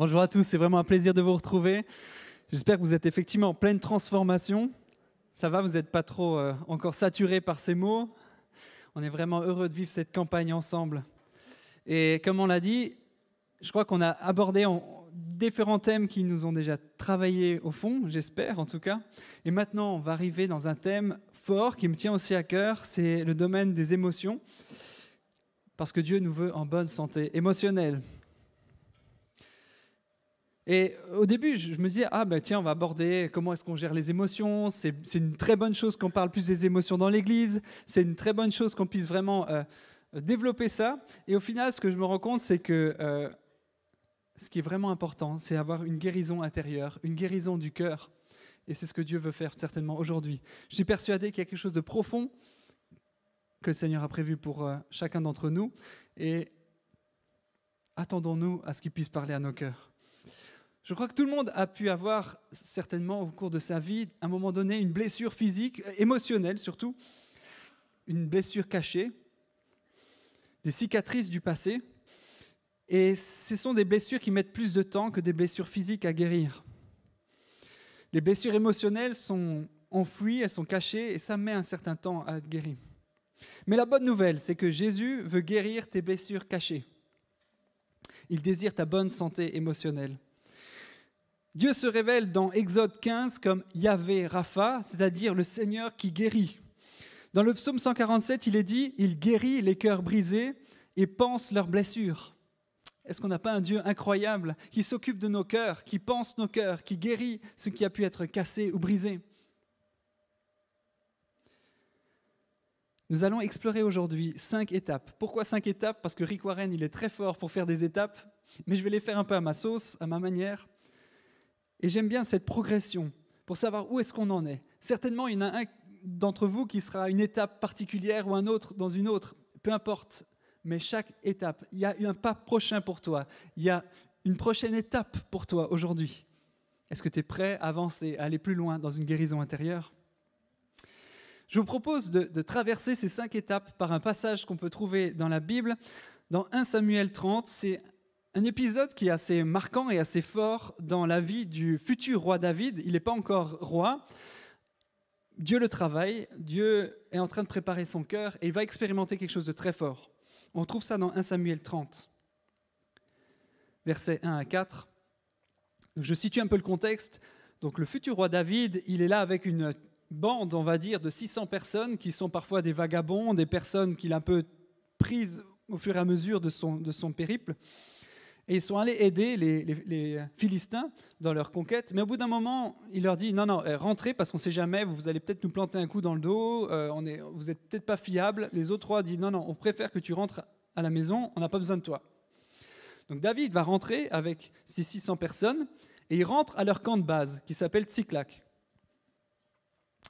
Bonjour à tous, c'est vraiment un plaisir de vous retrouver. J'espère que vous êtes effectivement en pleine transformation. Ça va, vous n'êtes pas trop euh, encore saturé par ces mots. On est vraiment heureux de vivre cette campagne ensemble. Et comme on l'a dit, je crois qu'on a abordé différents thèmes qui nous ont déjà travaillé au fond, j'espère en tout cas. Et maintenant, on va arriver dans un thème fort qui me tient aussi à cœur, c'est le domaine des émotions. Parce que Dieu nous veut en bonne santé émotionnelle. Et au début, je me disais, ah ben tiens, on va aborder comment est-ce qu'on gère les émotions. C'est une très bonne chose qu'on parle plus des émotions dans l'Église. C'est une très bonne chose qu'on puisse vraiment euh, développer ça. Et au final, ce que je me rends compte, c'est que euh, ce qui est vraiment important, c'est avoir une guérison intérieure, une guérison du cœur. Et c'est ce que Dieu veut faire certainement aujourd'hui. Je suis persuadé qu'il y a quelque chose de profond que le Seigneur a prévu pour euh, chacun d'entre nous. Et attendons-nous à ce qu'il puisse parler à nos cœurs. Je crois que tout le monde a pu avoir, certainement au cours de sa vie, à un moment donné, une blessure physique, euh, émotionnelle surtout, une blessure cachée, des cicatrices du passé. Et ce sont des blessures qui mettent plus de temps que des blessures physiques à guérir. Les blessures émotionnelles sont enfouies, elles sont cachées, et ça met un certain temps à être guéri. Mais la bonne nouvelle, c'est que Jésus veut guérir tes blessures cachées. Il désire ta bonne santé émotionnelle. Dieu se révèle dans Exode 15 comme Yahvé Rapha, c'est-à-dire le Seigneur qui guérit. Dans le psaume 147, il est dit Il guérit les cœurs brisés et pense leurs blessures. Est-ce qu'on n'a pas un Dieu incroyable qui s'occupe de nos cœurs, qui pense nos cœurs, qui guérit ce qui a pu être cassé ou brisé? Nous allons explorer aujourd'hui cinq étapes. Pourquoi cinq étapes? Parce que Rick Warren, il est très fort pour faire des étapes, mais je vais les faire un peu à ma sauce, à ma manière. Et j'aime bien cette progression pour savoir où est-ce qu'on en est. Certainement, il y en a un d'entre vous qui sera à une étape particulière ou un autre dans une autre, peu importe. Mais chaque étape, il y a un pas prochain pour toi. Il y a une prochaine étape pour toi aujourd'hui. Est-ce que tu es prêt à avancer, à aller plus loin dans une guérison intérieure? Je vous propose de, de traverser ces cinq étapes par un passage qu'on peut trouver dans la Bible. Dans 1 Samuel 30, c'est un épisode qui est assez marquant et assez fort dans la vie du futur roi David. Il n'est pas encore roi. Dieu le travaille, Dieu est en train de préparer son cœur et il va expérimenter quelque chose de très fort. On trouve ça dans 1 Samuel 30, versets 1 à 4. je situe un peu le contexte. Donc le futur roi David, il est là avec une bande, on va dire, de 600 personnes qui sont parfois des vagabonds, des personnes qu'il a un peu prises au fur et à mesure de son, de son périple. Et ils sont allés aider les, Philistins dans leur conquête. Mais au bout d'un moment, il leur dit, non, non, eh, rentrez parce qu'on ne sait jamais, vous allez peut-être nous planter un coup dans le dos, euh, on est, vous n'êtes peut-être pas fiable. Les autres rois disent, non, non, on préfère que tu rentres à la maison, on n'a pas besoin de toi. Donc David va rentrer avec ses 600 personnes et il rentre à leur camp de base qui s'appelle Tziklak.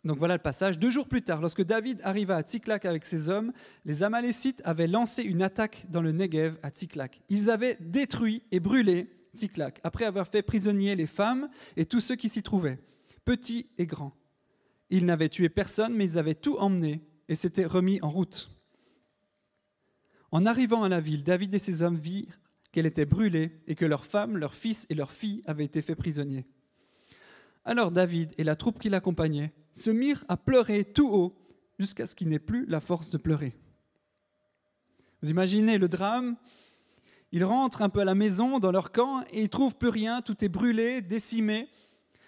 Donc voilà le passage. Deux jours plus tard, lorsque David arriva à Tziklak avec ses hommes, les Amalécites avaient lancé une attaque dans le Negev à Tziklak. Ils avaient détruit et brûlé Tziklak, après avoir fait prisonnier les femmes et tous ceux qui s'y trouvaient, petits et grands. Ils n'avaient tué personne, mais ils avaient tout emmené et s'étaient remis en route. En arrivant à la ville, David et ses hommes virent qu'elle était brûlée et que leurs femmes, leurs fils et leurs filles avaient été faits prisonniers. Alors David et la troupe qui l'accompagnait se mirent à pleurer tout haut jusqu'à ce qu'il n'ait plus la force de pleurer. Vous imaginez le drame? Ils rentrent un peu à la maison, dans leur camp, et ils trouvent plus rien, tout est brûlé, décimé.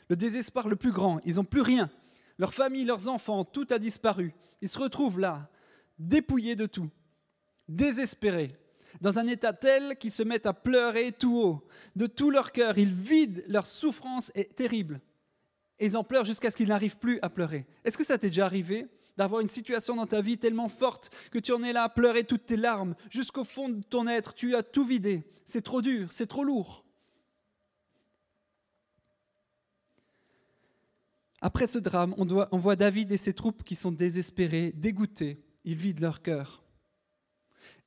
Le désespoir le plus grand, ils n'ont plus rien. Leur famille, leurs enfants, tout a disparu. Ils se retrouvent là, dépouillés de tout, désespérés, dans un état tel qu'ils se mettent à pleurer tout haut. De tout leur cœur, ils vident leur souffrance est terrible et ils en pleurent jusqu'à ce qu'ils n'arrivent plus à pleurer. Est-ce que ça t'est déjà arrivé d'avoir une situation dans ta vie tellement forte que tu en es là à pleurer toutes tes larmes jusqu'au fond de ton être, tu as tout vidé, c'est trop dur, c'est trop lourd. Après ce drame, on, on voit David et ses troupes qui sont désespérés, dégoûtés, ils vident leur cœur.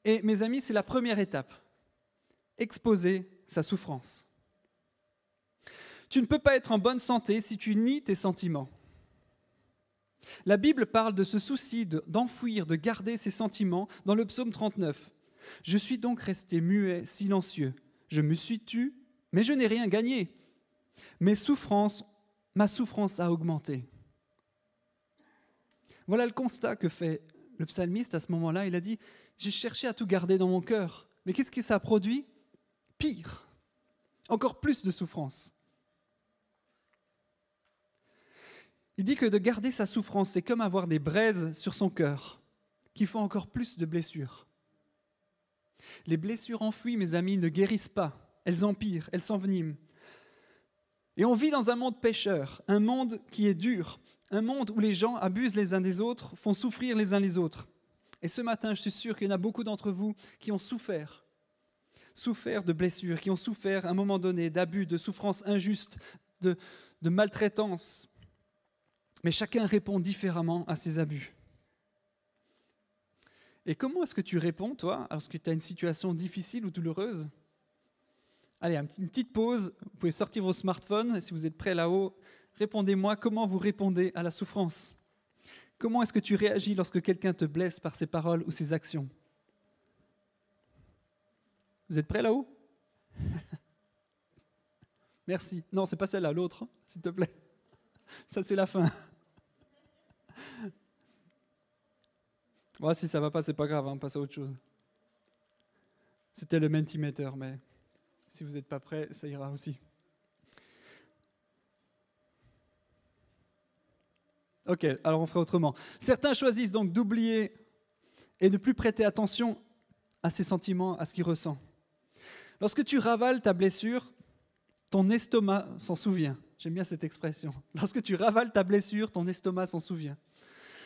Et mes amis, c'est la première étape, exposer sa souffrance. Tu ne peux pas être en bonne santé si tu nies tes sentiments. La Bible parle de ce souci d'enfouir, de, garder ses sentiments dans le psaume 39. Je suis donc resté muet, silencieux. Je me suis tu mais je n'ai rien gagné. Mes souffrances, ma souffrance a augmenté. Voilà le constat que fait le psalmiste à ce moment-là. Il a dit, j'ai cherché à tout garder dans mon cœur, mais qu'est-ce que ça a produit? Pire, encore plus de souffrance. Il dit que de garder sa souffrance, c'est comme avoir des braises sur son cœur, qui font encore plus de blessures. Les blessures enfouies, mes amis, ne guérissent pas, elles empirent, elles s'enveniment. Et on vit dans un monde pécheur, un monde qui est dur, un monde où les gens abusent les uns des autres, font souffrir les uns les autres. Et ce matin, je suis sûr qu'il y en a beaucoup d'entre vous qui ont souffert, souffert de blessures, qui ont souffert à un moment donné d'abus, de souffrances injustes, de, de maltraitance. Mais chacun répond différemment à ces abus. Et comment est-ce que tu réponds, toi, lorsque tu as une situation difficile ou douloureuse? Allez, une petite pause. Vous pouvez sortir vos smartphones. Si vous êtes prêts là-haut, répondez-moi comment vous répondez à la souffrance. Comment est-ce que tu réagis lorsque quelqu'un te blesse par ses paroles ou ses actions? Vous êtes prêts là-haut? Merci. Non, c'est pas celle-là, l'autre, s'il te plaît. Ça, c'est la fin. Si ça va pas, c'est pas grave, on hein, passe à autre chose. C'était le mentimeter, mais si vous n'êtes pas prêt, ça ira aussi. Ok, alors on fera autrement. Certains choisissent donc d'oublier et de plus prêter attention à ses sentiments, à ce qu'il ressent. Lorsque tu ravales ta blessure, ton estomac s'en souvient. J'aime bien cette expression. Lorsque tu ravales ta blessure, ton estomac s'en souvient.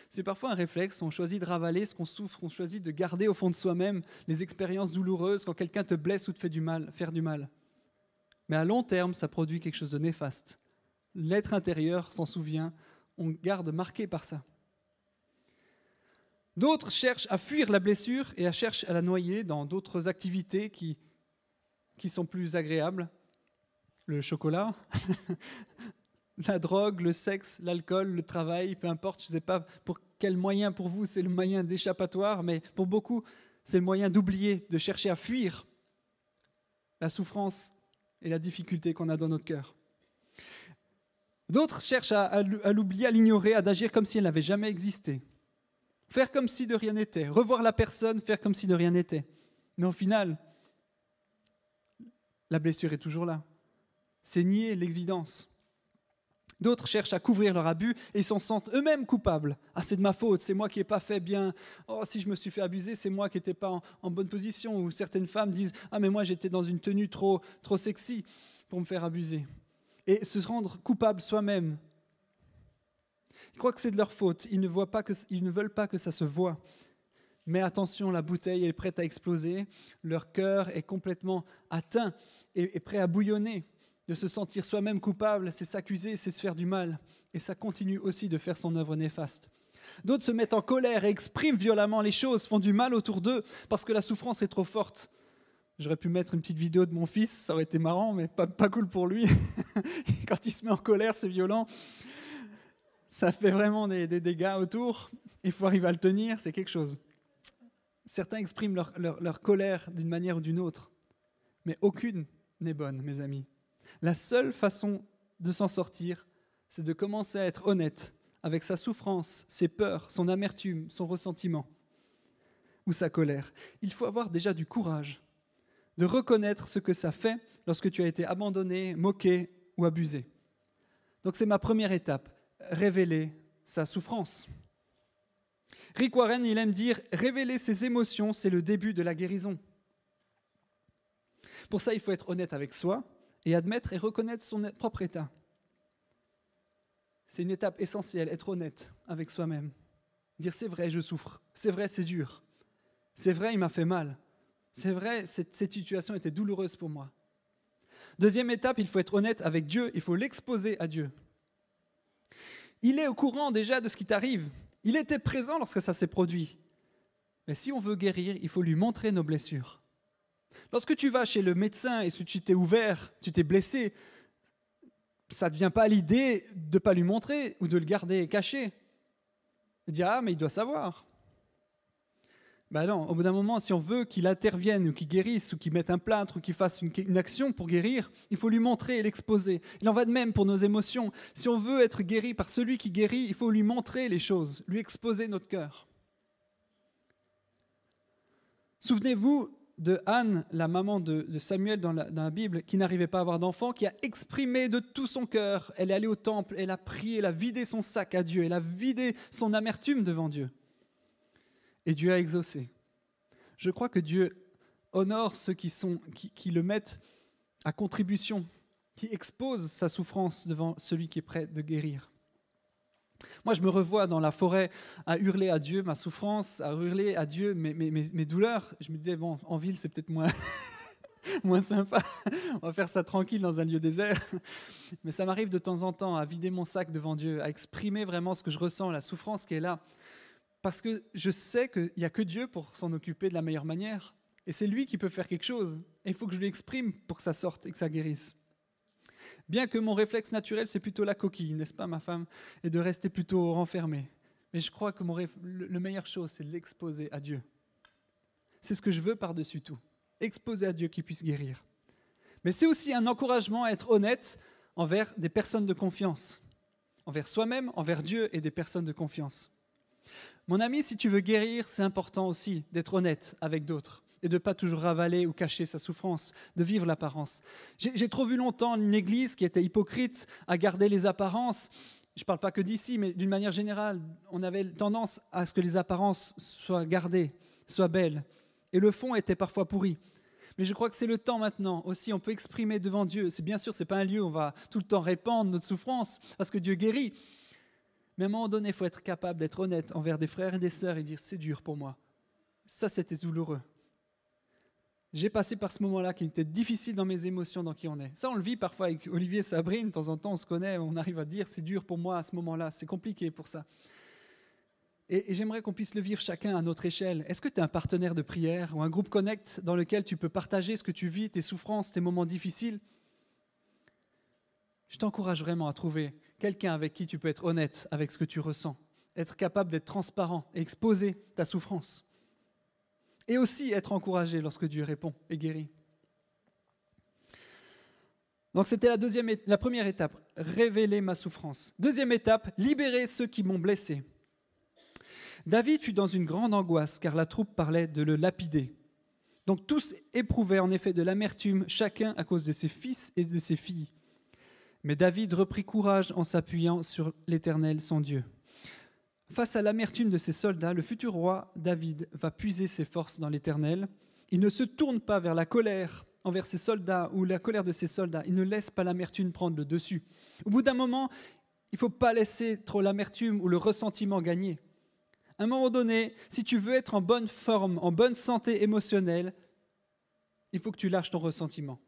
C'est parfois un réflexe, on choisit de ravaler ce qu'on souffre, on choisit de garder au fond de soi-même les expériences douloureuses quand quelqu'un te blesse ou te fait du mal, faire du mal. Mais à long terme, ça produit quelque chose de néfaste. L'être intérieur s'en souvient, on garde marqué par ça. D'autres cherchent à fuir la blessure et à chercher à la noyer dans d'autres activités qui sont plus agréables. Le chocolat, la drogue, le sexe, l'alcool, le travail, peu importe, je ne sais pas pour quel moyen pour vous c'est le moyen d'échappatoire, mais pour beaucoup c'est le moyen d'oublier, de chercher à fuir la souffrance et la difficulté qu'on a dans notre cœur. D'autres cherchent à, l'oublier, à l'ignorer, à agir comme si elle n'avait jamais existé. Faire comme si de rien n'était. Revoir la personne, faire comme si de rien n'était. Mais au final, la blessure est toujours là. C'est nier l'évidence. D'autres cherchent à couvrir leur abus et s'en sentent eux-mêmes coupables. Ah, c'est de ma faute, c'est moi qui n'ai pas fait bien. Oh, si je me suis fait abuser, c'est moi qui n'étais pas en, bonne position. Ou certaines femmes disent Ah, mais moi j'étais dans une tenue trop, trop sexy pour me faire abuser. Et se rendre coupable soi-même. Ils croient que c'est de leur faute. Ils ne, voient pas que, ils ne veulent pas que ça se voit. Mais attention, la bouteille est prête à exploser. Leur cœur est complètement atteint et prêt à bouillonner de se sentir soi-même coupable, c'est s'accuser, c'est se faire du mal. Et ça continue aussi de faire son œuvre néfaste. D'autres se mettent en colère et expriment violemment les choses, font du mal autour d'eux parce que la souffrance est trop forte. J'aurais pu mettre une petite vidéo de mon fils, ça aurait été marrant, mais pas, cool pour lui. Quand il se met en colère, c'est violent. Ça fait vraiment des, dégâts autour. Il faut arriver à le tenir, c'est quelque chose. Certains expriment leur colère d'une manière ou d'une autre, mais aucune n'est bonne, mes amis. La seule façon de s'en sortir, c'est de commencer à être honnête avec sa souffrance, ses peurs, son amertume, son ressentiment ou sa colère. Il faut avoir déjà du courage de reconnaître ce que ça fait lorsque tu as été abandonné, moqué ou abusé. Donc c'est ma première étape, révéler sa souffrance. Rick Warren, il aime dire, révéler ses émotions, c'est le début de la guérison. Pour ça, il faut être honnête avec soi, et admettre et reconnaître son propre état. C'est une étape essentielle, être honnête avec soi-même. Dire c'est vrai, je souffre. C'est vrai, c'est dur. C'est vrai, il m'a fait mal. C'est vrai, cette, situation était douloureuse pour moi. Deuxième étape, il faut être honnête avec Dieu, il faut l'exposer à Dieu. Il est au courant déjà de ce qui t'arrive. Il était présent lorsque ça s'est produit. Mais si on veut guérir, il faut lui montrer nos blessures. Lorsque tu vas chez le médecin et que tu t'es ouvert, tu t'es blessé, ça ne vient pas l'idée de ne pas lui montrer ou de le garder caché. Il dit Ah, mais il doit savoir. Ben non, au bout d'un moment, si on veut qu'il intervienne ou qu'il guérisse ou qu'il mette un plâtre ou qu'il fasse une, une, action pour guérir, il faut lui montrer et l'exposer. Il en va de même pour nos émotions. Si on veut être guéri par celui qui guérit, il faut lui montrer les choses, lui exposer notre cœur. Souvenez-vous de Anne, la maman de, Samuel dans la, Bible, qui n'arrivait pas à avoir d'enfant, qui a exprimé de tout son cœur. Elle est allée au temple, elle a prié, elle a vidé son sac à Dieu, elle a vidé son amertume devant Dieu. Et Dieu a exaucé. Je crois que Dieu honore ceux qui, sont, qui le mettent à contribution, qui exposent sa souffrance devant celui qui est prêt de guérir. Moi, je me revois dans la forêt à hurler à Dieu ma souffrance, à hurler à Dieu mes, mes, douleurs. Je me disais, bon, en ville, c'est peut-être moins, moins sympa. On va faire ça tranquille dans un lieu désert. Mais ça m'arrive de temps en temps à vider mon sac devant Dieu, à exprimer vraiment ce que je ressens, la souffrance qui est là. Parce que je sais qu'il n'y a que Dieu pour s'en occuper de la meilleure manière. Et c'est lui qui peut faire quelque chose. Et il faut que je lui exprime pour que ça sorte et que ça guérisse. Bien que mon réflexe naturel, c'est plutôt la coquille, n'est-ce pas, ma femme, et de rester plutôt renfermé. Mais je crois que mon le meilleure chose, c'est de l'exposer à Dieu. C'est ce que je veux par-dessus tout. Exposer à Dieu qui puisse guérir. Mais c'est aussi un encouragement à être honnête envers des personnes de confiance. Envers soi-même, envers Dieu et des personnes de confiance. Mon ami, si tu veux guérir, c'est important aussi d'être honnête avec d'autres et de ne pas toujours ravaler ou cacher sa souffrance, de vivre l'apparence. J'ai trop vu longtemps une église qui était hypocrite à garder les apparences. Je ne parle pas que d'ici, mais d'une manière générale, on avait tendance à ce que les apparences soient gardées, soient belles. Et le fond était parfois pourri. Mais je crois que c'est le temps maintenant aussi, on peut exprimer devant Dieu. C'est bien sûr, ce n'est pas un lieu où on va tout le temps répandre notre souffrance, parce que Dieu guérit. Mais à un moment donné, il faut être capable d'être honnête envers des frères et des sœurs et dire, c'est dur pour moi. Ça, c'était douloureux. J'ai passé par ce moment-là qui était difficile dans mes émotions, dans qui on est. Ça, on le vit parfois avec Olivier Sabrine, de temps en temps, on se connaît, on arrive à dire c'est dur pour moi à ce moment-là, c'est compliqué pour ça. Et, j'aimerais qu'on puisse le vivre chacun à notre échelle. Est-ce que tu es un partenaire de prière ou un groupe Connect dans lequel tu peux partager ce que tu vis, tes souffrances, tes moments difficiles? Je t'encourage vraiment à trouver quelqu'un avec qui tu peux être honnête avec ce que tu ressens, être capable d'être transparent et exposer ta souffrance et aussi être encouragé lorsque Dieu répond et guérit. Donc c'était la, deuxième, la première étape, révéler ma souffrance. Deuxième étape, libérer ceux qui m'ont blessé. David fut dans une grande angoisse car la troupe parlait de le lapider. Donc tous éprouvaient en effet de l'amertume, chacun à cause de ses fils et de ses filles. Mais David reprit courage en s'appuyant sur l'Éternel, son Dieu. Face à l'amertume de ses soldats, le futur roi David va puiser ses forces dans l'Éternel. Il ne se tourne pas vers la colère envers ses soldats ou la colère de ses soldats. Il ne laisse pas l'amertume prendre le dessus. Au bout d'un moment, il ne faut pas laisser trop l'amertume ou le ressentiment gagner. À un moment donné, si tu veux être en bonne forme, en bonne santé émotionnelle, il faut que tu lâches ton ressentiment.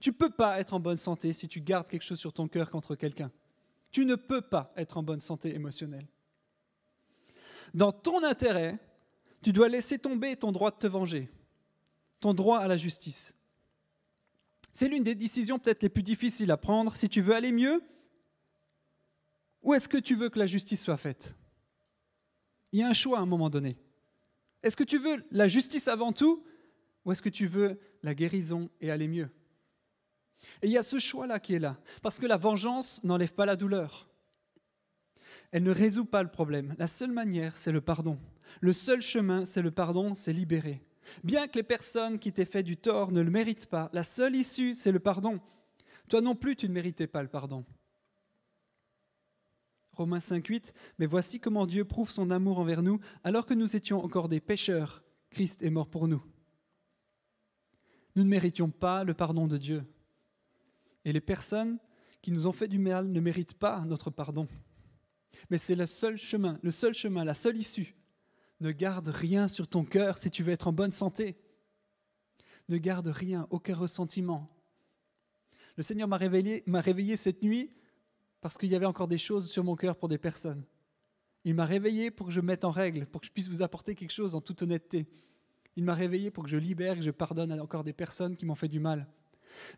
Tu ne peux pas être en bonne santé si tu gardes quelque chose sur ton cœur contre quelqu'un. Tu ne peux pas être en bonne santé émotionnelle. Dans ton intérêt, tu dois laisser tomber ton droit de te venger, ton droit à la justice. C'est l'une des décisions peut-être les plus difficiles à prendre si tu veux aller mieux ou est-ce que tu veux que la justice soit faite? Il y a un choix à un moment donné. Est-ce que tu veux la justice avant tout ou est-ce que tu veux la guérison et aller mieux? Et il y a ce choix-là qui est là, parce que la vengeance n'enlève pas la douleur. Elle ne résout pas le problème. La seule manière, c'est le pardon. Le seul chemin, c'est le pardon, c'est libérer. Bien que les personnes qui t'aient fait du tort ne le méritent pas, la seule issue, c'est le pardon. Toi non plus, tu ne méritais pas le pardon. Romains 5.8, mais voici comment Dieu prouve son amour envers nous, alors que nous étions encore des pécheurs, Christ est mort pour nous. Nous ne méritions pas le pardon de Dieu. Et les personnes qui nous ont fait du mal ne méritent pas notre pardon. Mais c'est le seul chemin, le seul chemin, la seule issue. Ne garde rien sur ton cœur si tu veux être en bonne santé. Ne garde rien, aucun ressentiment. Le Seigneur m'a réveillé, m'a réveillé cette nuit parce qu'il y avait encore des choses sur mon cœur pour des personnes. Il m'a réveillé pour que je mette en règle, pour que je puisse vous apporter quelque chose en toute honnêteté. Il m'a réveillé pour que je libère, que je pardonne à encore des personnes qui m'ont fait du mal.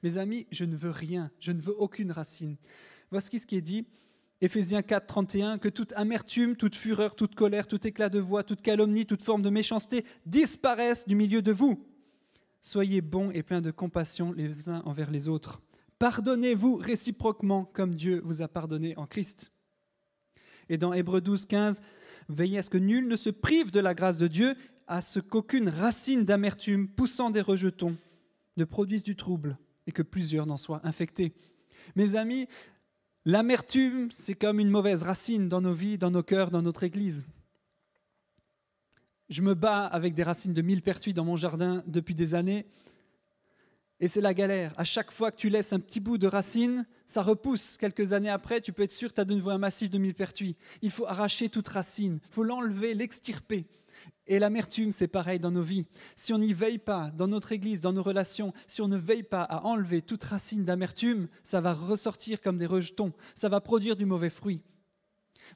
Mes amis, je ne veux rien, je ne veux aucune racine. Voici ce qui est dit Éphésiens 4, 31, que toute amertume, toute fureur, toute colère, tout éclat de voix, toute calomnie, toute forme de méchanceté disparaissent du milieu de vous. Soyez bons et pleins de compassion les uns envers les autres. Pardonnez-vous réciproquement comme Dieu vous a pardonné en Christ. Et dans Hébreux 12, 15, veillez à ce que nul ne se prive de la grâce de Dieu, à ce qu'aucune racine d'amertume poussant des rejetons ne produise du trouble et que plusieurs n'en soient infectés. Mes amis, L'amertume, c'est comme une mauvaise racine dans nos vies, dans nos cœurs, dans notre Église. Je me bats avec des racines de millepertuis dans mon jardin depuis des années. Et c'est la galère. À chaque fois que tu laisses un petit bout de racine, ça repousse. Quelques années après, tu peux être sûr que tu as de nouveau un massif de millepertuis. Il faut arracher toute racine. Il faut l'enlever, l'extirper. Et l'amertume, c'est pareil dans nos vies. Si on n'y veille pas, dans notre Église, dans nos relations, si on ne veille pas à enlever toute racine d'amertume, ça va ressortir comme des rejetons, ça va produire du mauvais fruit.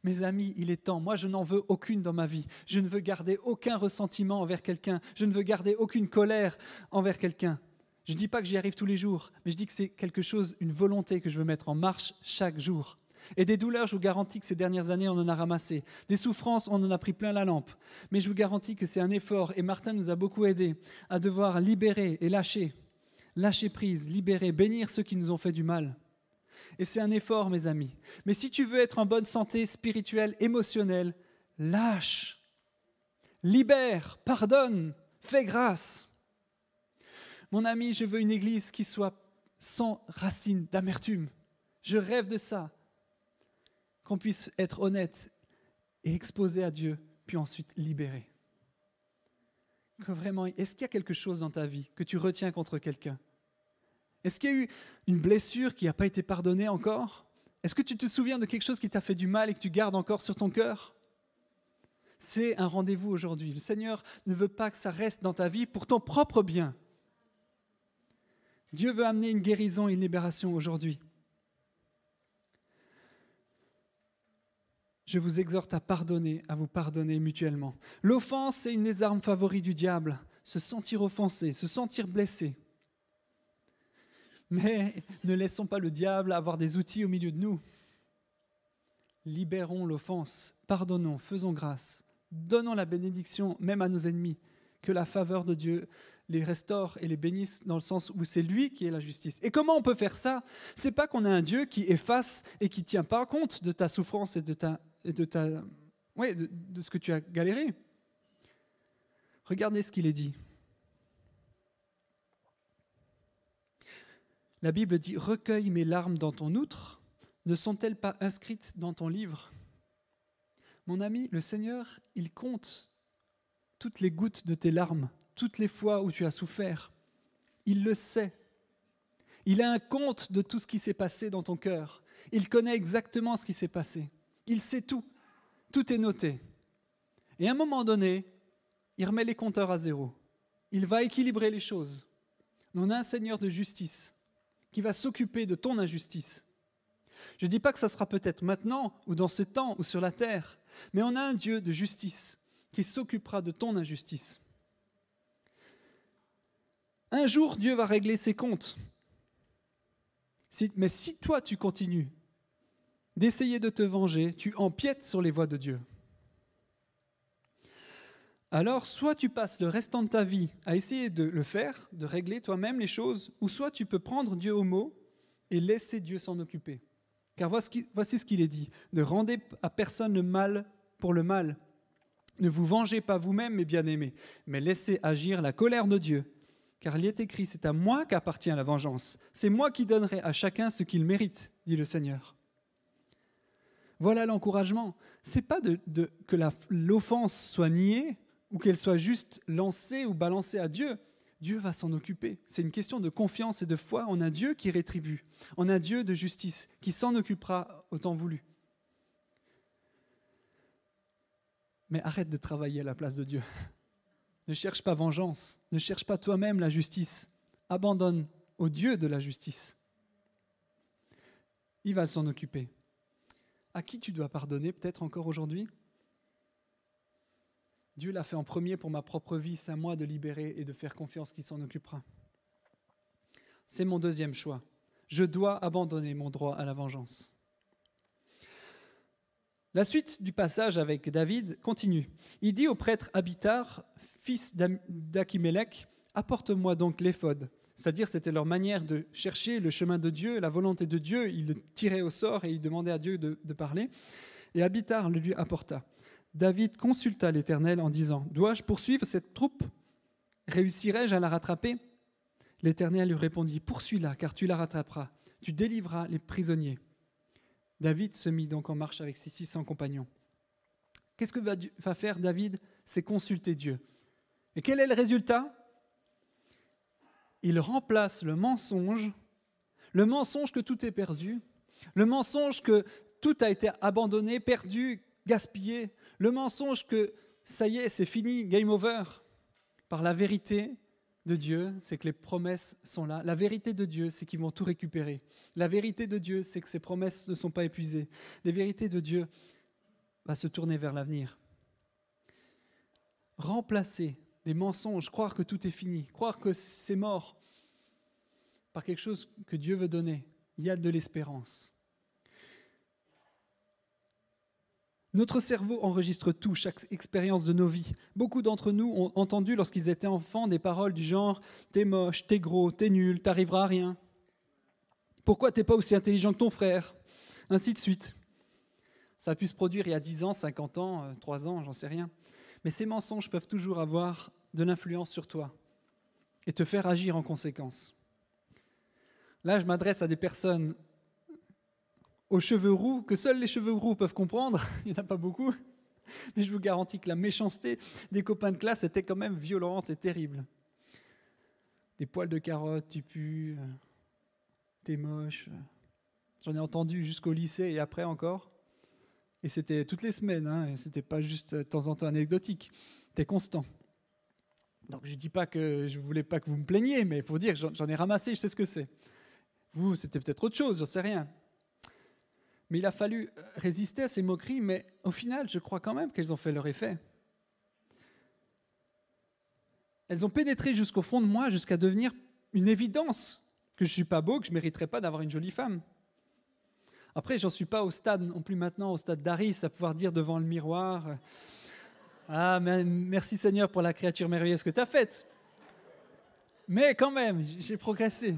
Mes amis, il est temps. Moi, je n'en veux aucune dans ma vie. Je ne veux garder aucun ressentiment envers quelqu'un. Je ne veux garder aucune colère envers quelqu'un. Je ne dis pas que j'y arrive tous les jours, mais je dis que c'est quelque chose, une volonté que je veux mettre en marche chaque jour. Et des douleurs, je vous garantis que ces dernières années, on en a ramassé. Des souffrances, on en a pris plein la lampe. Mais je vous garantis que c'est un effort, et Martin nous a beaucoup aidés à devoir libérer et lâcher, lâcher prise, libérer, bénir ceux qui nous ont fait du mal. Et c'est un effort, mes amis. Mais si tu veux être en bonne santé spirituelle, émotionnelle, lâche, libère, pardonne, fais grâce. Mon ami, je veux une église qui soit sans racines d'amertume. Je rêve de ça qu'on puisse être honnête et exposé à Dieu, puis ensuite libéré. Vraiment, est-ce qu'il y a quelque chose dans ta vie que tu retiens contre quelqu'un? Est-ce qu'il y a eu une blessure qui n'a pas été pardonnée encore? Est-ce que tu te souviens de quelque chose qui t'a fait du mal et que tu gardes encore sur ton cœur? C'est un rendez-vous aujourd'hui. Le Seigneur ne veut pas que ça reste dans ta vie pour ton propre bien. Dieu veut amener une guérison et une libération aujourd'hui. Je vous exhorte à pardonner, à vous pardonner mutuellement. L'offense, c'est une des armes favoris du diable, se sentir offensé, se sentir blessé. Mais ne laissons pas le diable avoir des outils au milieu de nous. Libérons l'offense, pardonnons, faisons grâce, donnons la bénédiction même à nos ennemis, que la faveur de Dieu les restaure et les bénisse dans le sens où c'est lui qui est la justice. Et comment on peut faire ça? C'est pas qu'on a un Dieu qui efface et qui tient pas compte de ta souffrance et de ta de, ta, ouais, de, ce que tu as galéré. Regardez ce qu'il est dit. La Bible dit Recueille mes larmes dans ton outre, ne sont-elles pas inscrites dans ton livre? Mon ami, le Seigneur, il compte toutes les gouttes de tes larmes, toutes les fois où tu as souffert. Il le sait. Il a un compte de tout ce qui s'est passé dans ton cœur. Il connaît exactement ce qui s'est passé. Il sait tout. Tout est noté. Et à un moment donné, il remet les compteurs à zéro. Il va équilibrer les choses. On a un Seigneur de justice qui va s'occuper de ton injustice. Je ne dis pas que ça sera peut-être maintenant ou dans ce temps ou sur la terre, mais on a un Dieu de justice qui s'occupera de ton injustice. Un jour, Dieu va régler ses comptes. mais si toi, tu continues d'essayer de te venger, tu empiètes sur les voies de Dieu. Alors, soit tu passes le restant de ta vie à essayer de le faire, de régler toi-même les choses, ou soit tu peux prendre Dieu au mot et laisser Dieu s'en occuper. Car voici, ce qu'il est dit, ne rendez à personne le mal pour le mal. Ne vous vengez pas vous-même, mes bien-aimés, mais laissez agir la colère de Dieu. Car il est écrit, c'est à moi qu'appartient la vengeance. C'est moi qui donnerai à chacun ce qu'il mérite, dit le Seigneur. Voilà l'encouragement. C'est pas que l'offense soit niée ou qu'elle soit juste lancée ou balancée à Dieu. Dieu va s'en occuper. C'est une question de confiance et de foi en un Dieu qui rétribue, en un Dieu de justice qui s'en occupera autant voulu. Mais arrête de travailler à la place de Dieu. Ne cherche pas vengeance, ne cherche pas toi-même la justice. Abandonne au Dieu de la justice. Il va s'en occuper à qui tu dois pardonner peut-être encore aujourd'hui? Dieu l'a fait en premier pour ma propre vie, c'est à moi de libérer et de faire confiance qu'il s'en occupera. C'est mon deuxième choix. Je dois abandonner mon droit à la vengeance. La suite du passage avec David continue. Il dit au prêtre Abitar, fils d'Achimélec, apporte-moi donc l'éphod. C'est-à-dire, c'était leur manière de chercher le chemin de Dieu, la volonté de Dieu. Ils le tiraient au sort et ils demandaient à Dieu de, parler. Et Abitar le lui apporta. David consulta l'Éternel en disant Dois-je poursuivre cette troupe? Réussirai-je à la rattraper? L'Éternel lui répondit Poursuis-la, car tu la rattraperas. Tu délivreras les prisonniers. David se mit donc en marche avec ses 600 compagnons. Qu'est-ce que va faire David? C'est consulter Dieu. Et quel est le résultat? Il remplace le mensonge, le mensonge que tout est perdu, le mensonge que tout a été abandonné, perdu, gaspillé, le mensonge que ça y est, c'est fini, game over, par la vérité de Dieu, c'est que les promesses sont là. La vérité de Dieu, c'est qu'ils vont tout récupérer. La vérité de Dieu, c'est que ses promesses ne sont pas épuisées. La vérité de Dieu va se tourner vers l'avenir. Remplacer des mensonges, croire que tout est fini, croire que c'est mort, par quelque chose que Dieu veut donner, il y a de l'espérance. Notre cerveau enregistre tout, chaque expérience de nos vies. Beaucoup d'entre nous ont entendu lorsqu'ils étaient enfants des paroles du genre T'es moche, t'es gros, t'es nul, t'arriveras à rien. Pourquoi t'es pas aussi intelligent que ton frère? Ainsi de suite. Ça a pu se produire il y a 10 ans, 50 ans, 3 euh, ans, j'en sais rien. Mais ces mensonges peuvent toujours avoir de l'influence sur toi et te faire agir en conséquence. Là, je m'adresse à des personnes aux cheveux roux, que seuls les cheveux roux peuvent comprendre, il n'y en a pas beaucoup, mais je vous garantis que la méchanceté des copains de classe était quand même violente et terrible. Des poils de carotte, tu pues, euh, t'es moche. J'en ai entendu jusqu'au lycée et après encore. Et c'était toutes les semaines, hein, c'était pas juste de temps en temps anecdotique, c'était constant. Donc je ne dis pas que je voulais pas que vous me plaigniez, mais pour dire j'en ai ramassé, je sais ce que c'est. Vous, c'était peut-être autre chose, j'en sais rien. Mais il a fallu euh, résister à ces moqueries, mais au final, je crois quand même qu'elles ont fait leur effet. Elles ont pénétré jusqu'au fond de moi, jusqu'à devenir une évidence que je ne suis pas beau, que je ne mériterais pas d'avoir une jolie femme. Après, j'en suis pas au stade non plus maintenant, au stade d'Aris, à pouvoir dire devant le miroir euh, Ah, merci Seigneur pour la créature merveilleuse que tu as faite. Mais quand même, j'ai progressé.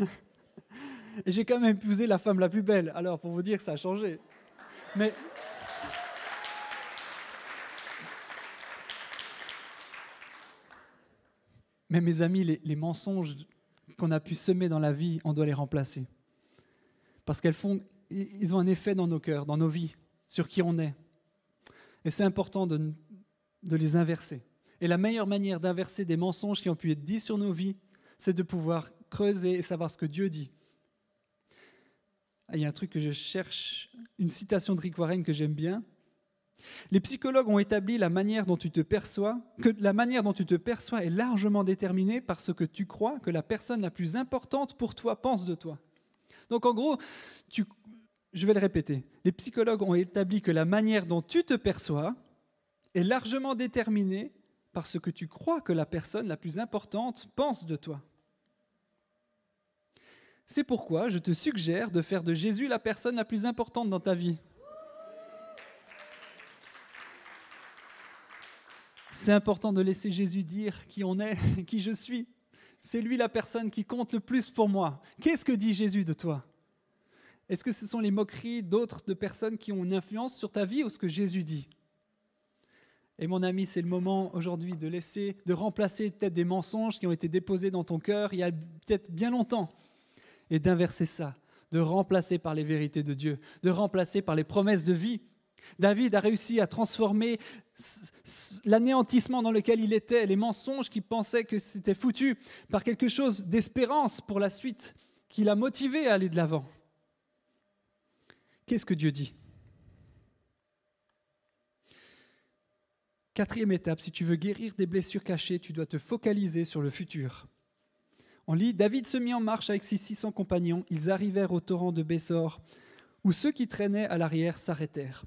Et j'ai quand même épousé la femme la plus belle. Alors, pour vous dire, ça a changé. Mais. Mes amis, les, les mensonges qu'on a pu semer dans la vie, on doit les remplacer. Parce qu'elles font, ils ont un effet dans nos cœurs, dans nos vies, sur qui on est. Et c'est important de, de les inverser. Et la meilleure manière d'inverser des mensonges qui ont pu être dits sur nos vies, c'est de pouvoir creuser et savoir ce que Dieu dit. Ah, il y a un truc que je cherche, une citation de Rick Warren que j'aime bien. Les psychologues ont établi la manière dont tu te perçois, que la manière dont tu te perçois est largement déterminée par ce que tu crois que la personne la plus importante pour toi pense de toi. Donc en gros, je vais le répéter. Les psychologues ont établi que la manière dont tu te perçois est largement déterminée par ce que tu crois que la personne la plus importante pense de toi. C'est pourquoi je te suggère de faire de Jésus la personne la plus importante dans ta vie. C'est important de laisser Jésus dire qui on est, qui je suis. C'est lui la personne qui compte le plus pour moi. Qu'est-ce que dit Jésus de toi? Est-ce que ce sont les moqueries d'autres de personnes qui ont une influence sur ta vie ou ce que Jésus dit? Et mon ami, c'est le moment aujourd'hui de laisser, de remplacer peut-être des mensonges qui ont été déposés dans ton cœur il y a peut-être bien longtemps et d'inverser ça, de remplacer par les vérités de Dieu, de remplacer par les promesses de vie. David a réussi à transformer l'anéantissement dans lequel il était, les mensonges qui pensaient que c'était foutu, par quelque chose d'espérance pour la suite, qui l'a motivé à aller de l'avant. Qu'est-ce que Dieu dit? Quatrième étape, si tu veux guérir des blessures cachées, tu dois te focaliser sur le futur. On lit David se mit en marche avec ses 600 compagnons. Ils arrivèrent au torrent de Bessor, où ceux qui traînaient à l'arrière s'arrêtèrent.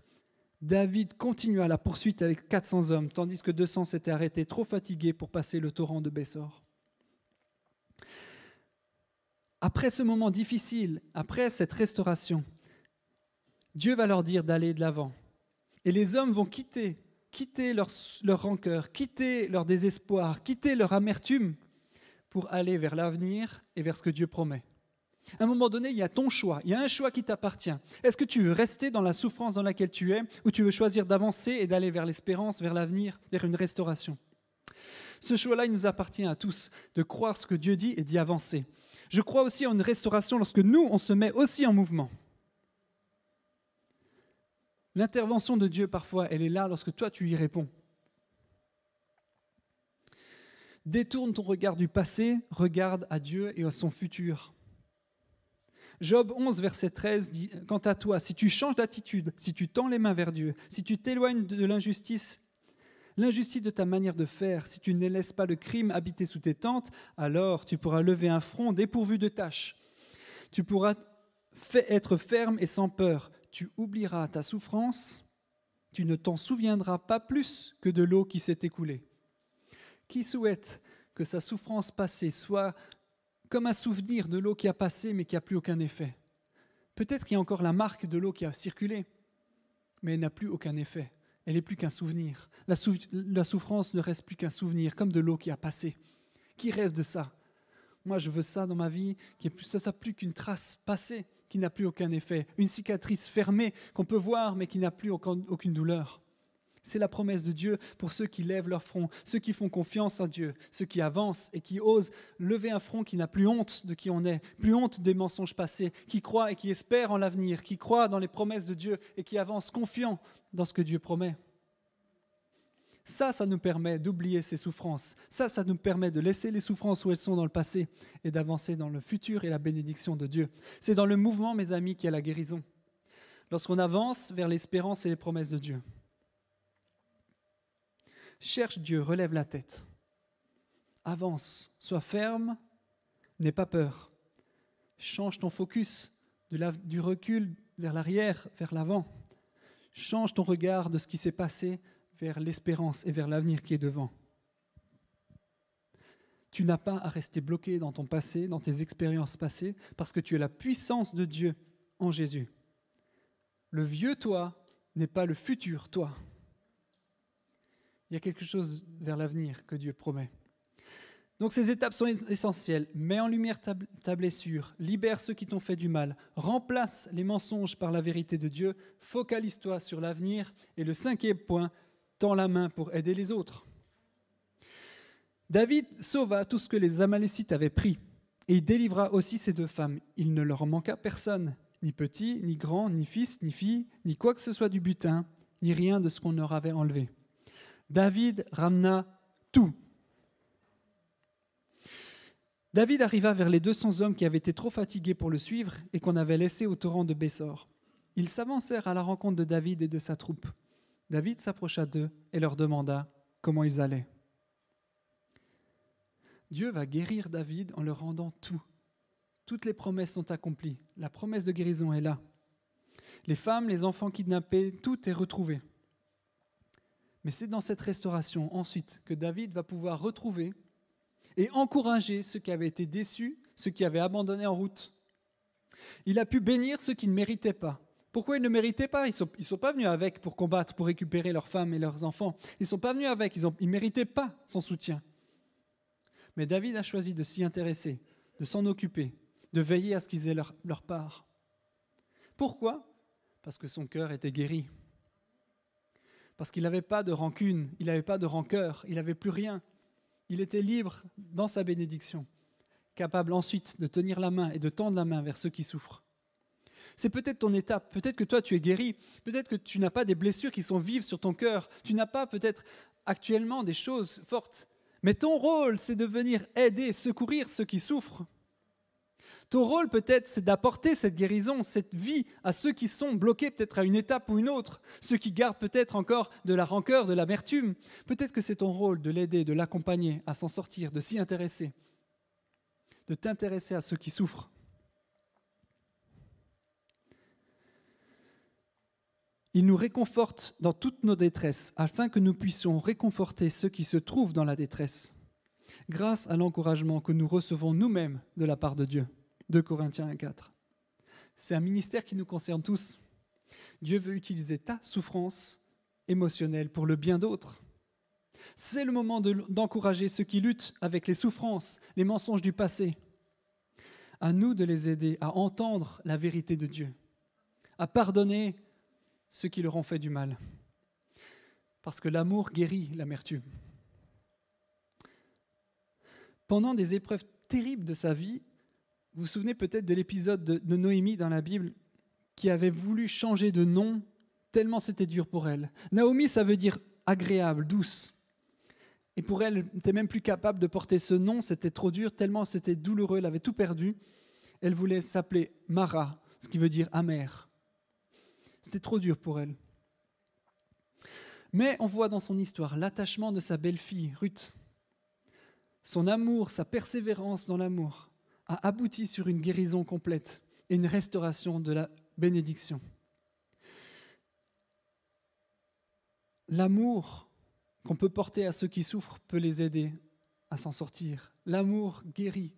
David continua la poursuite avec 400 hommes, tandis que 200 s'étaient arrêtés, trop fatigués pour passer le torrent de Bessor. Après ce moment difficile, après cette restauration, Dieu va leur dire d'aller de l'avant, Et les hommes vont quitter, quitter leur, leur rancœur, quitter leur désespoir, quitter leur amertume pour aller vers l'avenir et vers ce que Dieu promet. À un moment donné, il y a ton choix, il y a un choix qui t'appartient. Est-ce que tu veux rester dans la souffrance dans laquelle tu es ou tu veux choisir d'avancer et d'aller vers l'espérance, vers l'avenir, vers une restauration? Ce choix-là, il nous appartient à tous, de croire ce que Dieu dit et d'y avancer. Je crois aussi en une restauration lorsque nous, on se met aussi en mouvement. L'intervention de Dieu, parfois, elle est là lorsque toi, tu y réponds. Détourne ton regard du passé, regarde à Dieu et à son futur. Job 11, verset 13 dit, Quant à toi, si tu changes d'attitude, si tu tends les mains vers Dieu, si tu t'éloignes de l'injustice, l'injustice de ta manière de faire, si tu ne laisses pas le crime habiter sous tes tentes, alors tu pourras lever un front dépourvu de tâches. Tu pourras être ferme et sans peur. Tu oublieras ta souffrance. Tu ne t'en souviendras pas plus que de l'eau qui s'est écoulée. Qui souhaite que sa souffrance passée soit comme un souvenir de l'eau qui a passé mais qui n'a plus aucun effet? Peut-être qu'il y a encore la marque de l'eau qui a circulé, mais elle n'a plus aucun effet. Elle n'est plus qu'un souvenir. La, souffrance ne reste plus qu'un souvenir, comme de l'eau qui a passé. Qui rêve de ça? Moi, je veux ça dans ma vie, qui est plus, ça plus qu'une trace passée, qui n'a plus aucun effet. Une cicatrice fermée qu'on peut voir, mais qui n'a plus aucune douleur. C'est la promesse de Dieu pour ceux qui lèvent leur front, ceux qui font confiance en Dieu, ceux qui avancent et qui osent lever un front qui n'a plus honte de qui on est, plus honte des mensonges passés, qui croient et qui espèrent en l'avenir, qui croient dans les promesses de Dieu et qui avancent confiants dans ce que Dieu promet. Ça, ça nous permet d'oublier ces souffrances. Ça, ça nous permet de laisser les souffrances où elles sont dans le passé et d'avancer dans le futur et la bénédiction de Dieu. C'est dans le mouvement, mes amis, qu'il y a la guérison. Lorsqu'on avance vers l'espérance et les promesses de Dieu. Cherche Dieu, relève la tête. Avance, sois ferme, n'aie pas peur. Change ton focus du recul vers l'arrière, vers l'avant. Change ton regard de ce qui s'est passé vers l'espérance et vers l'avenir qui est devant. Tu n'as pas à rester bloqué dans ton passé, dans tes expériences passées, parce que tu as la puissance de Dieu en Jésus. Le vieux toi n'est pas le futur toi. Il y a quelque chose vers l'avenir que Dieu promet. Donc ces étapes sont essentielles. Mets en lumière ta, blessure, libère ceux qui t'ont fait du mal, remplace les mensonges par la vérité de Dieu, focalise-toi sur l'avenir. Et le cinquième point, la main pour aider les autres. David sauva tout ce que les Amalécites avaient pris, et il délivra aussi ces deux femmes. Il ne leur manqua personne, ni petit, ni grand, ni fils, ni fille, ni quoi que ce soit du butin, ni rien de ce qu'on leur avait enlevé. David ramena tout. David arriva vers les 200 hommes qui avaient été trop fatigués pour le suivre et qu'on avait laissés au torrent de Bessor. Ils s'avancèrent à la rencontre de David et de sa troupe. David s'approcha d'eux et leur demanda comment ils allaient. Dieu va guérir David en leur rendant tout. Toutes les promesses sont accomplies. La promesse de guérison est là. Les femmes, les enfants kidnappés, tout est retrouvé. Mais c'est dans cette restauration ensuite que David va pouvoir retrouver et encourager ceux qui avaient été déçus, ceux qui avaient abandonné en route. Il a pu bénir ceux qui ne méritaient pas. Pourquoi ils ne méritaient pas? Ils ne sont, pas venus avec pour combattre, pour récupérer leurs femmes et leurs enfants. Ils ne sont pas venus avec, ils ne méritaient pas son soutien. Mais David a choisi de s'y intéresser, de s'en occuper, de veiller à ce qu'ils aient leur, leur part. Pourquoi? Parce que son cœur était guéri parce qu'il n'avait pas de rancune, il n'avait pas de rancœur, il n'avait plus rien. Il était libre dans sa bénédiction, capable ensuite de tenir la main et de tendre la main vers ceux qui souffrent. C'est peut-être ton étape, peut-être que toi tu es guéri, peut-être que tu n'as pas des blessures qui sont vives sur ton cœur, tu n'as pas peut-être actuellement des choses fortes, mais ton rôle c'est de venir aider, secourir ceux qui souffrent. Ton rôle peut-être, c'est d'apporter cette guérison, cette vie à ceux qui sont bloqués peut-être à une étape ou une autre, ceux qui gardent peut-être encore de la rancœur, de l'amertume. Peut-être que c'est ton rôle de l'aider, de l'accompagner à s'en sortir, de s'y intéresser, de t'intéresser à ceux qui souffrent. Il nous réconforte dans toutes nos détresses, afin que nous puissions réconforter ceux qui se trouvent dans la détresse, grâce à l'encouragement que nous recevons nous-mêmes de la part de Dieu. 2 Corinthiens 4. C'est un ministère qui nous concerne tous. Dieu veut utiliser ta souffrance émotionnel pour le bien d'autres. C'est le moment d'encourager ceux qui luttent avec les souffrances, les mensonges du passé. À nous de les aider à entendre la vérité de Dieu, à pardonner ceux qui leur ont fait du mal. Parce que l'amour guérit l'amertume. Pendant des épreuves terribles de sa vie, vous vous souvenez peut-être de l'épisode de, Noémie dans la Bible qui avait voulu changer de nom tellement c'était dur pour elle. Naomi, ça veut dire agréable, douce. Et pour elle, elle n'était même plus capable de porter ce nom, c'était trop dur, tellement c'était douloureux, elle avait tout perdu. Elle voulait s'appeler Mara, ce qui veut dire amère. C'était trop dur pour elle. Mais on voit dans son histoire l'attachement de sa belle-fille, Ruth. Son amour, sa persévérance dans l'amour a abouti sur une guérison complète et une restauration de la bénédiction. L'amour qu'on peut porter à ceux qui souffrent peut les aider à s'en sortir. L'amour guérit.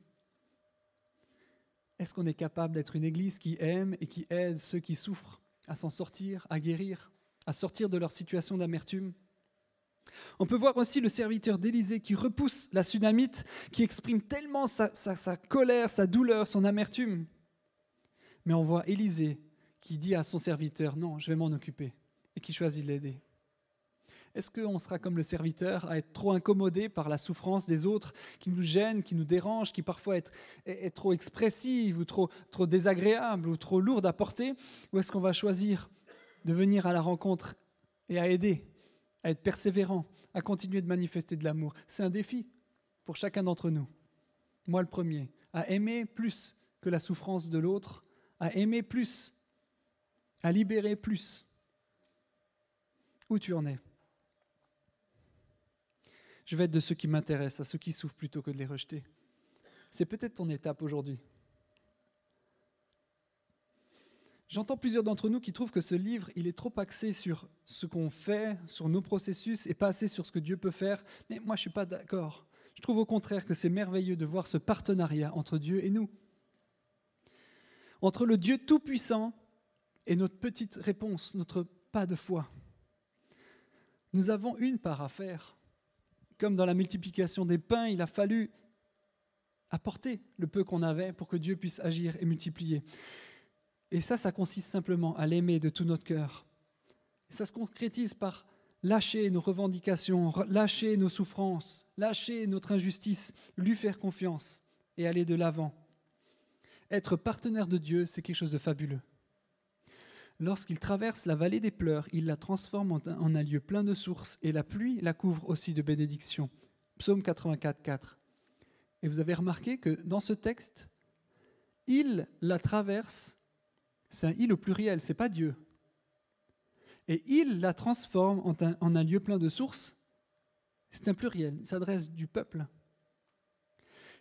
Est-ce qu'on est capable d'être une église qui aime et qui aide ceux qui souffrent à s'en sortir, à guérir, à sortir de leur situation d'amertume on peut voir aussi le serviteur d'Élysée qui repousse la tsunamite, qui exprime tellement sa, sa, colère, sa douleur, son amertume. Mais on voit Élisée qui dit à son serviteur, non, je vais m'en occuper, et qui choisit de l'aider. Est-ce qu'on sera comme le serviteur à être trop incommodé par la souffrance des autres qui nous gêne, qui nous dérange, qui parfois est, trop expressive ou trop, trop désagréable ou trop lourde à porter? Ou est-ce qu'on va choisir de venir à la rencontre et à aider, à être persévérant, à continuer de manifester de l'amour? C'est un défi pour chacun d'entre nous. Moi le premier, à aimer plus que la souffrance de l'autre, à aimer plus, à libérer plus. Où tu en es? Je vais être de ceux qui m'intéressent, à ceux qui souffrent plutôt que de les rejeter. C'est peut-être ton étape aujourd'hui. J'entends plusieurs d'entre nous qui trouvent que ce livre, il est trop axé sur ce qu'on fait, sur nos processus, et pas assez sur ce que Dieu peut faire. Mais moi, je ne suis pas d'accord. Je trouve au contraire que c'est merveilleux de voir ce partenariat entre Dieu et nous. Entre le Dieu Tout-Puissant et notre petite réponse, notre pas de foi. Nous avons une part à faire. Comme dans la multiplication des pains, il a fallu apporter le peu qu'on avait pour que Dieu puisse agir et multiplier. Et ça, ça consiste simplement à l'aimer de tout notre cœur. ça se concrétise par lâcher nos revendications, lâcher nos souffrances, lâcher notre injustice, lui faire confiance et aller de l'avant. Être partenaire de Dieu, c'est quelque chose de fabuleux. Lorsqu'il traverse la vallée des pleurs, il la transforme en un, lieu plein de sources, et la pluie la couvre aussi de bénédictions. Psaume 84, 4. Et vous avez remarqué que dans ce texte, il la traverse, c'est un il au pluriel, c'est pas Dieu. Et il la transforme en un, en un lieu plein de sources, c'est un pluriel, il s'adresse du peuple.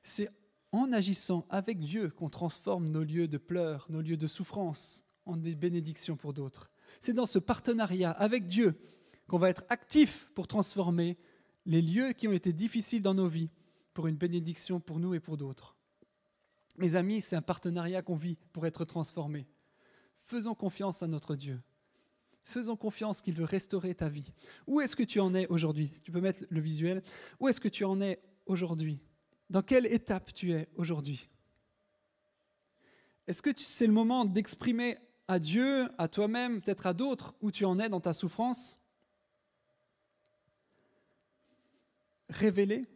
C'est en agissant avec Dieu qu'on transforme nos lieux de pleurs, nos lieux de souffrance, en des bénédictions pour d'autres. C'est dans ce partenariat avec Dieu qu'on va être actif pour transformer les lieux qui ont été difficiles dans nos vies pour une bénédiction pour nous et pour d'autres. Mes amis, c'est un partenariat qu'on vit pour être transformé. Faisons confiance à notre Dieu. Faisons confiance qu'il veut restaurer ta vie. Où est-ce que tu en es aujourd'hui? Si tu peux mettre le visuel, où est-ce que tu en es aujourd'hui? Dans quelle étape tu es aujourd'hui? Est-ce que c'est le moment d'exprimer à Dieu, à toi-même, peut-être à d'autres, où tu en es dans ta souffrance. Révéler,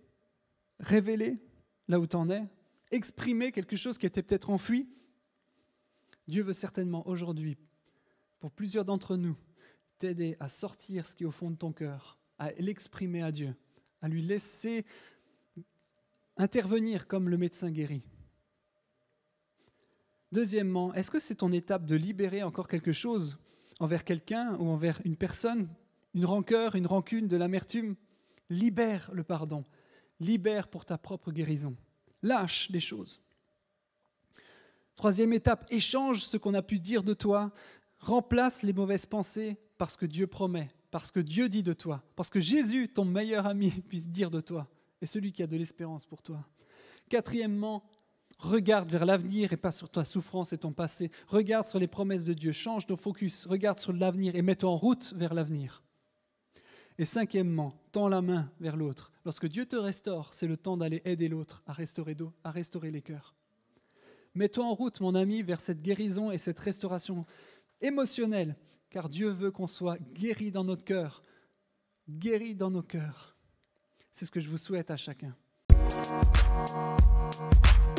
révéler là où tu en es, exprimer quelque chose qui était peut-être enfoui. Dieu veut certainement aujourd'hui, pour plusieurs d'entre nous, t'aider à sortir ce qui est au fond de ton cœur, à l'exprimer à Dieu, à lui laisser intervenir comme le médecin guérit. Deuxièmement, est-ce que c'est ton étape de libérer encore quelque chose envers quelqu'un ou envers une personne? Une rancœur, une rancune, de l'amertume? Libère le pardon. Libère pour ta propre guérison. Lâche les choses. Troisième étape, échange ce qu'on a pu dire de toi. Remplace les mauvaises pensées par ce que Dieu promet, parce que Dieu dit de toi, parce que Jésus, ton meilleur ami, puisse dire de toi, et celui qui a de l'espérance pour toi. Quatrièmement, Regarde vers l'avenir et pas sur ta souffrance et ton passé. Regarde sur les promesses de Dieu. Change ton focus. Regarde sur l'avenir et mets-toi en route vers l'avenir. Et cinquièmement, tends la main vers l'autre. Lorsque Dieu te restaure, c'est le temps d'aller aider l'autre à restaurer, à restaurer les cœurs. Mets-toi en route, mon ami, vers cette guérison et cette restauration émotionnelle, car Dieu veut qu'on soit guéri dans notre cœur, guéri dans nos cœurs. C'est ce que je vous souhaite à chacun.